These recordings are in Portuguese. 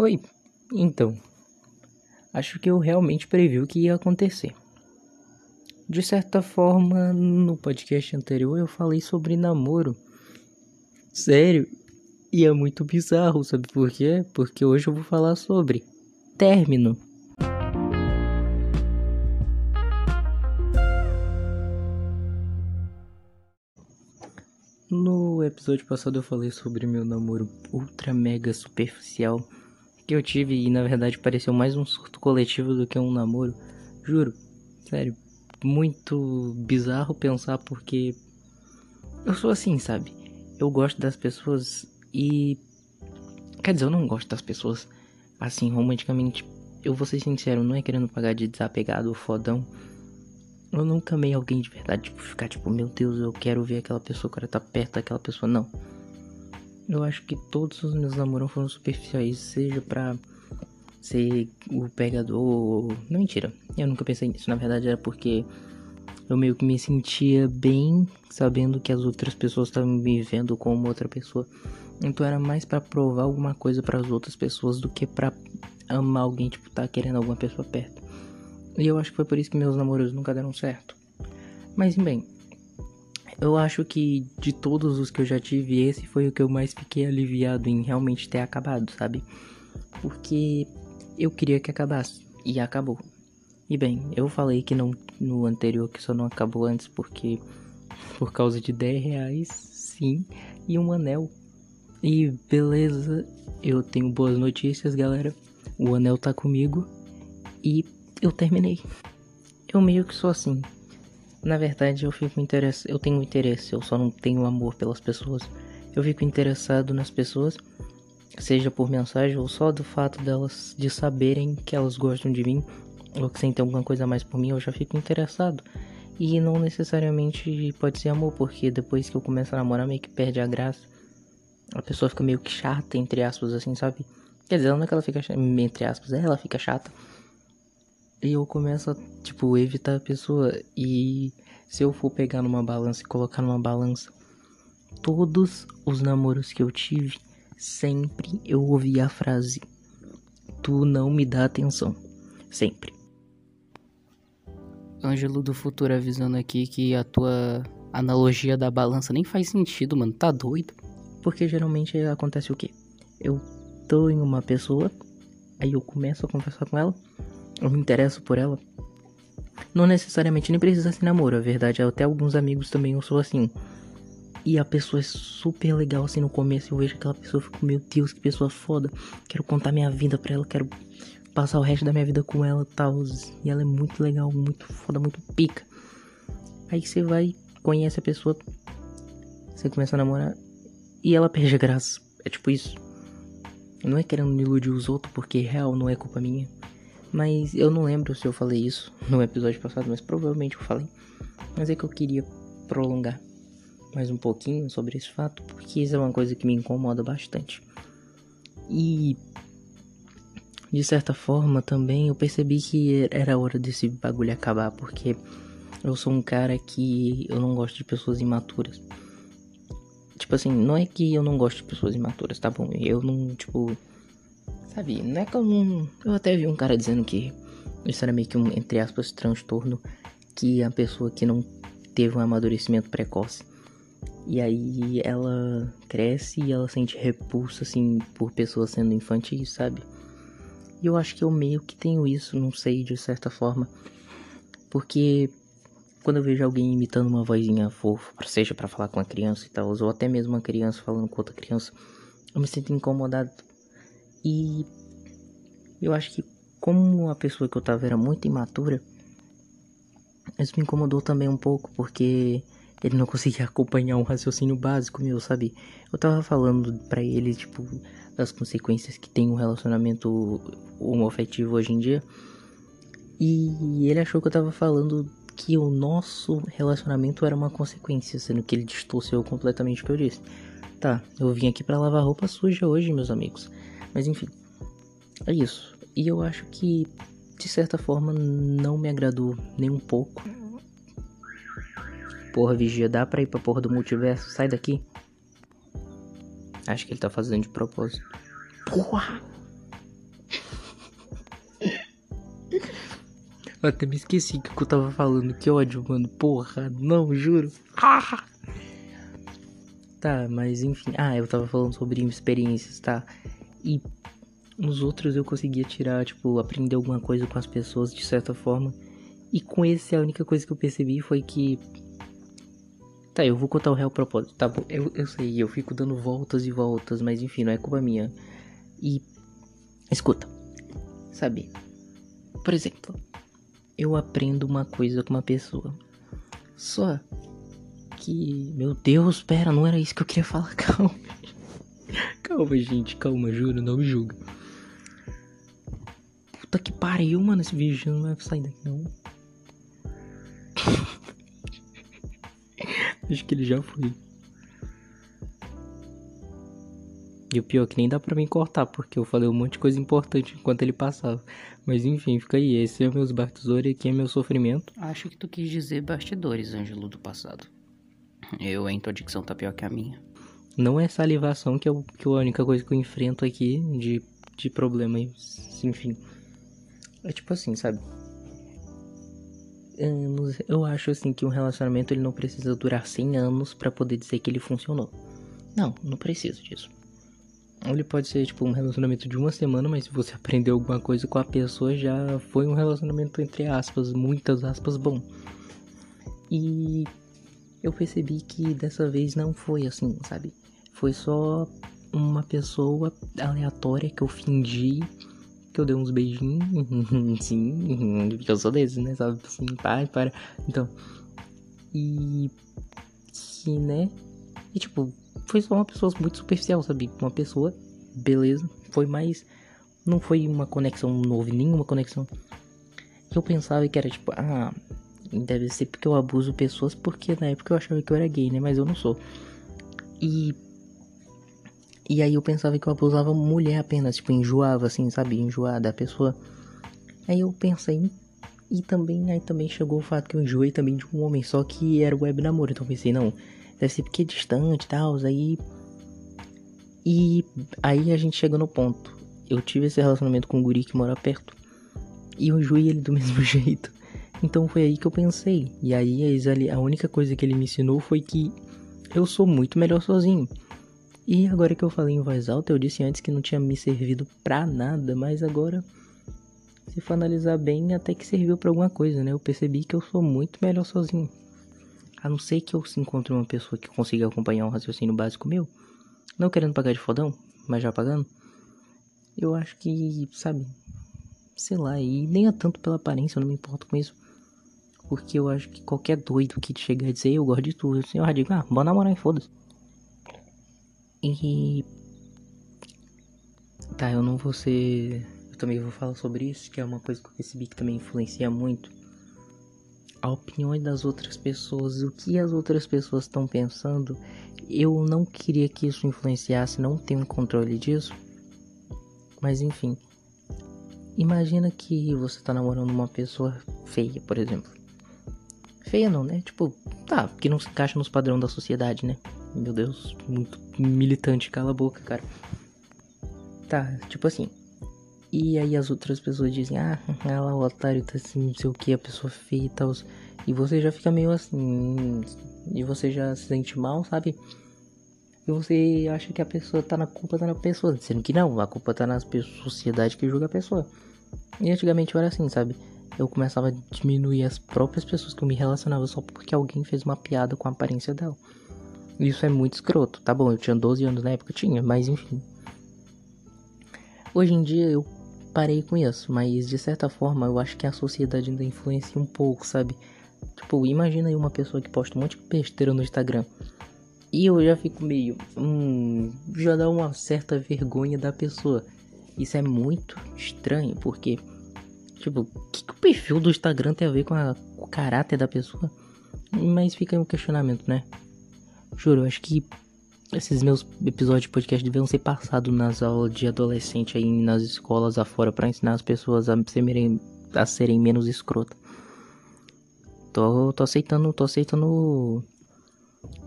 Oi, então. Acho que eu realmente previ o que ia acontecer. De certa forma, no podcast anterior eu falei sobre namoro. Sério, e é muito bizarro, sabe por quê? Porque hoje eu vou falar sobre término. No episódio passado eu falei sobre meu namoro ultra mega superficial que eu tive e na verdade pareceu mais um surto coletivo do que um namoro. Juro, sério, muito bizarro pensar porque eu sou assim, sabe? Eu gosto das pessoas e quer dizer, eu não gosto das pessoas assim romanticamente. Eu vou ser sincero, não é querendo pagar de desapegado ou fodão. Eu nunca amei alguém de verdade, tipo, ficar tipo, meu Deus, eu quero ver aquela pessoa, eu quero estar perto daquela pessoa, não. Eu acho que todos os meus namoros foram superficiais, seja pra ser o pegador. Não, mentira. Eu nunca pensei nisso. Na verdade, era porque eu meio que me sentia bem sabendo que as outras pessoas estavam me vendo como outra pessoa. Então era mais para provar alguma coisa para as outras pessoas do que para amar alguém, tipo, tá querendo alguma pessoa perto. E eu acho que foi por isso que meus namoros nunca deram certo. Mas bem, eu acho que de todos os que eu já tive, esse foi o que eu mais fiquei aliviado em realmente ter acabado, sabe? Porque eu queria que acabasse e acabou. E bem, eu falei que não no anterior que só não acabou antes porque por causa de 10 reais, sim, e um anel. E beleza, eu tenho boas notícias, galera. O anel tá comigo e eu terminei. Eu meio que sou assim. Na verdade, eu fico interessado, eu tenho interesse, eu só não tenho amor pelas pessoas. Eu fico interessado nas pessoas, seja por mensagem ou só do fato delas de saberem que elas gostam de mim ou que sentem alguma coisa a mais por mim, eu já fico interessado. E não necessariamente pode ser amor, porque depois que eu começo a namorar meio que perde a graça. A pessoa fica meio que chata, entre aspas, assim, sabe? Quer dizer, não é que ela fica chata, entre aspas, é, ela fica chata. E eu começo a, tipo, evitar a pessoa. E se eu for pegar numa balança e colocar numa balança todos os namoros que eu tive, sempre eu ouvi a frase: Tu não me dá atenção. Sempre. Ângelo do futuro avisando aqui que a tua analogia da balança nem faz sentido, mano. Tá doido? Porque geralmente acontece o quê? Eu tô em uma pessoa, aí eu começo a conversar com ela eu me interesso por ela. Não necessariamente nem precisa ser namoro, a verdade é até alguns amigos também eu sou assim. E a pessoa é super legal assim no começo, eu vejo aquela pessoa fico, meu Deus, que pessoa foda. Quero contar minha vida pra ela, quero passar o resto da minha vida com ela tal. E ela é muito legal, muito foda, muito pica. Aí você vai, conhece a pessoa, você começa a namorar e ela perde a graça. É tipo isso. Não é querendo iludir os outros, porque real não é culpa minha. Mas eu não lembro se eu falei isso no episódio passado, mas provavelmente eu falei. Mas é que eu queria prolongar mais um pouquinho sobre esse fato, porque isso é uma coisa que me incomoda bastante. E de certa forma também eu percebi que era hora desse bagulho acabar, porque eu sou um cara que eu não gosto de pessoas imaturas. Tipo assim, não é que eu não gosto de pessoas imaturas, tá bom? Eu não, tipo, Sabe, não é que eu até vi um cara dizendo que isso era meio que um, entre aspas, transtorno que a pessoa que não teve um amadurecimento precoce. E aí ela cresce e ela sente repulsa, assim, por pessoas sendo infantis, sabe? E eu acho que eu meio que tenho isso, não sei, de certa forma. Porque quando eu vejo alguém imitando uma vozinha fofa, seja para falar com uma criança e tal, ou até mesmo uma criança falando com outra criança, eu me sinto incomodado e eu acho que como a pessoa que eu tava era muito imatura, isso me incomodou também um pouco, porque ele não conseguia acompanhar um raciocínio básico meu, sabe? Eu tava falando para ele, tipo, das consequências que tem um relacionamento homoafetivo hoje em dia. E ele achou que eu tava falando que o nosso relacionamento era uma consequência, sendo que ele distorceu completamente o que eu disse. Tá, eu vim aqui para lavar roupa suja hoje, meus amigos. Mas enfim, é isso. E eu acho que, de certa forma, não me agradou nem um pouco. Porra, vigia, dá pra ir pra porra do multiverso? Sai daqui. Acho que ele tá fazendo de propósito. Porra! Eu até me esqueci que eu tava falando. Que ódio, mano. Porra, não, juro. Ah! Tá, mas enfim. Ah, eu tava falando sobre experiências, tá? E nos outros eu conseguia tirar, tipo, aprender alguma coisa com as pessoas de certa forma. E com esse a única coisa que eu percebi foi que. Tá, eu vou contar o real propósito. Tá bom, eu, eu sei, eu fico dando voltas e voltas, mas enfim, não é culpa minha. E. Escuta. Sabe? Por exemplo, eu aprendo uma coisa com uma pessoa. Só que. Meu Deus, pera, não era isso que eu queria falar. Calma. Calma, gente, calma, juro, não me julga. Puta que pariu, mano. Esse vídeo não vai sair daqui, não. Acho que ele já foi. E o pior é que nem dá pra mim cortar, porque eu falei um monte de coisa importante enquanto ele passava. Mas enfim, fica aí. Esse é meus bastidores aqui é meu sofrimento. Acho que tu quis dizer bastidores, Ângelo, do passado. Eu, hein, tua dicção tá pior que a minha. Não é salivação que, é que é a única coisa que eu enfrento aqui de, de problema. Enfim. É tipo assim, sabe? Eu acho assim que um relacionamento ele não precisa durar 100 anos para poder dizer que ele funcionou. Não, não precisa disso. Ele pode ser tipo um relacionamento de uma semana, mas se você aprendeu alguma coisa com a pessoa, já foi um relacionamento entre aspas, muitas aspas bom. E eu percebi que dessa vez não foi assim, sabe? Foi só uma pessoa aleatória que eu fingi que eu dei uns beijinhos. Sim, porque eu sou desses, né? Sabe? Assim, para, para. Então. E. Que, né? E tipo, foi só uma pessoa muito superficial, sabe? Uma pessoa, beleza. Foi mais. Não foi uma conexão, não houve nenhuma conexão. Eu pensava que era tipo, ah, deve ser porque eu abuso pessoas, porque na época eu achava que eu era gay, né? Mas eu não sou. E e aí eu pensava que eu abusava mulher apenas, tipo, enjoava assim, sabe? Enjoar da pessoa. Aí eu pensei, e também, aí também chegou o fato que eu enjoei também de um homem, só que era web namoro, então eu pensei, não, deve ser porque é distante e tal, aí... E aí a gente chega no ponto. Eu tive esse relacionamento com um guri que mora perto. E eu enjoei ele do mesmo jeito. Então foi aí que eu pensei. E aí a única coisa que ele me ensinou foi que eu sou muito melhor sozinho. E agora que eu falei em voz alta, eu disse antes que não tinha me servido pra nada, mas agora, se for analisar bem, até que serviu para alguma coisa, né? Eu percebi que eu sou muito melhor sozinho. A não ser que eu se encontre uma pessoa que consiga acompanhar um raciocínio básico meu, não querendo pagar de fodão, mas já pagando, eu acho que, sabe, sei lá, e nem é tanto pela aparência, eu não me importo com isso. Porque eu acho que qualquer doido que chegar e dizer eu gosto de tudo, assim, eu já digo, ah, bora namorar e foda-se. E. Tá, eu não vou ser. Eu também vou falar sobre isso, que é uma coisa que eu percebi que também influencia muito. A opinião das outras pessoas, o que as outras pessoas estão pensando, eu não queria que isso influenciasse, não tenho controle disso. Mas enfim. Imagina que você tá namorando uma pessoa feia, por exemplo. Feia não, né? Tipo, tá, que não se encaixa nos padrões da sociedade, né? Meu Deus, muito militante, cala a boca, cara. Tá, tipo assim. E aí as outras pessoas dizem, ah, ah lá o otário tá assim, não sei o que, a pessoa feia e tal. E você já fica meio assim. E você já se sente mal, sabe? E você acha que a pessoa tá na culpa, tá na pessoa. Sendo que não, a culpa tá na sociedade que julga a pessoa. E antigamente eu era assim, sabe? Eu começava a diminuir as próprias pessoas que eu me relacionava só porque alguém fez uma piada com a aparência dela. Isso é muito escroto. Tá bom, eu tinha 12 anos na época, tinha, mas enfim. Hoje em dia eu parei com isso, mas de certa forma eu acho que a sociedade ainda influencia um pouco, sabe? Tipo, imagina aí uma pessoa que posta um monte de besteira no Instagram. E eu já fico meio. Hum, já dá uma certa vergonha da pessoa. Isso é muito estranho, porque. Tipo, o que, que o perfil do Instagram tem a ver com, a, o caráter da pessoa? Mas fica aí um questionamento, né? Juro, acho que esses meus episódios de podcast deviam ser passados nas aulas de adolescente aí nas escolas afora para ensinar as pessoas a serem, a serem menos escrotas. Tô, tô aceitando, tô aceitando.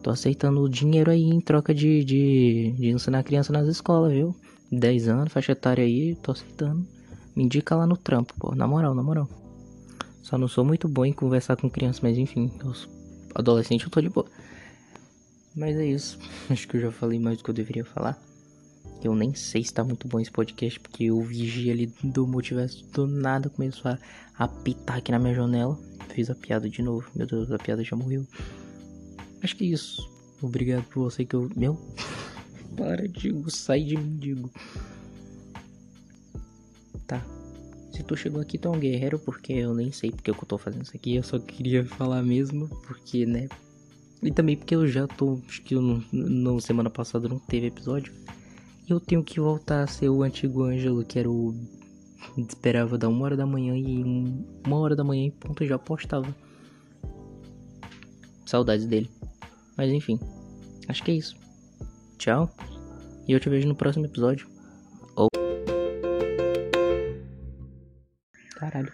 Tô aceitando dinheiro aí em troca de, de, de ensinar criança nas escolas, viu? 10 anos, faixa etária aí, tô aceitando. Me indica lá no trampo, pô. Na moral, na moral. Só não sou muito bom em conversar com crianças, mas enfim, os adolescentes eu tô de boa. Mas é isso. Acho que eu já falei mais do que eu deveria falar. Eu nem sei se tá muito bom esse podcast, porque o vigia ali do multiverso do nada começou a apitar aqui na minha janela. Fiz a piada de novo. Meu Deus, a piada já morreu. Acho que é isso. Obrigado por você que eu. Meu. Para, Digo. Sai de mim, Digo. Tá. Se tu chegou aqui, tu é um guerreiro, porque eu nem sei porque eu tô fazendo isso aqui. Eu só queria falar mesmo, porque, né? E também porque eu já tô. Acho que não, semana passada não teve episódio. E eu tenho que voltar a ser o antigo Ângelo, que era o. Esperava dar uma hora da manhã e um, uma hora da manhã em ponto já postava. Saudades dele. Mas enfim. Acho que é isso. Tchau. E eu te vejo no próximo episódio. Ou. Caralho.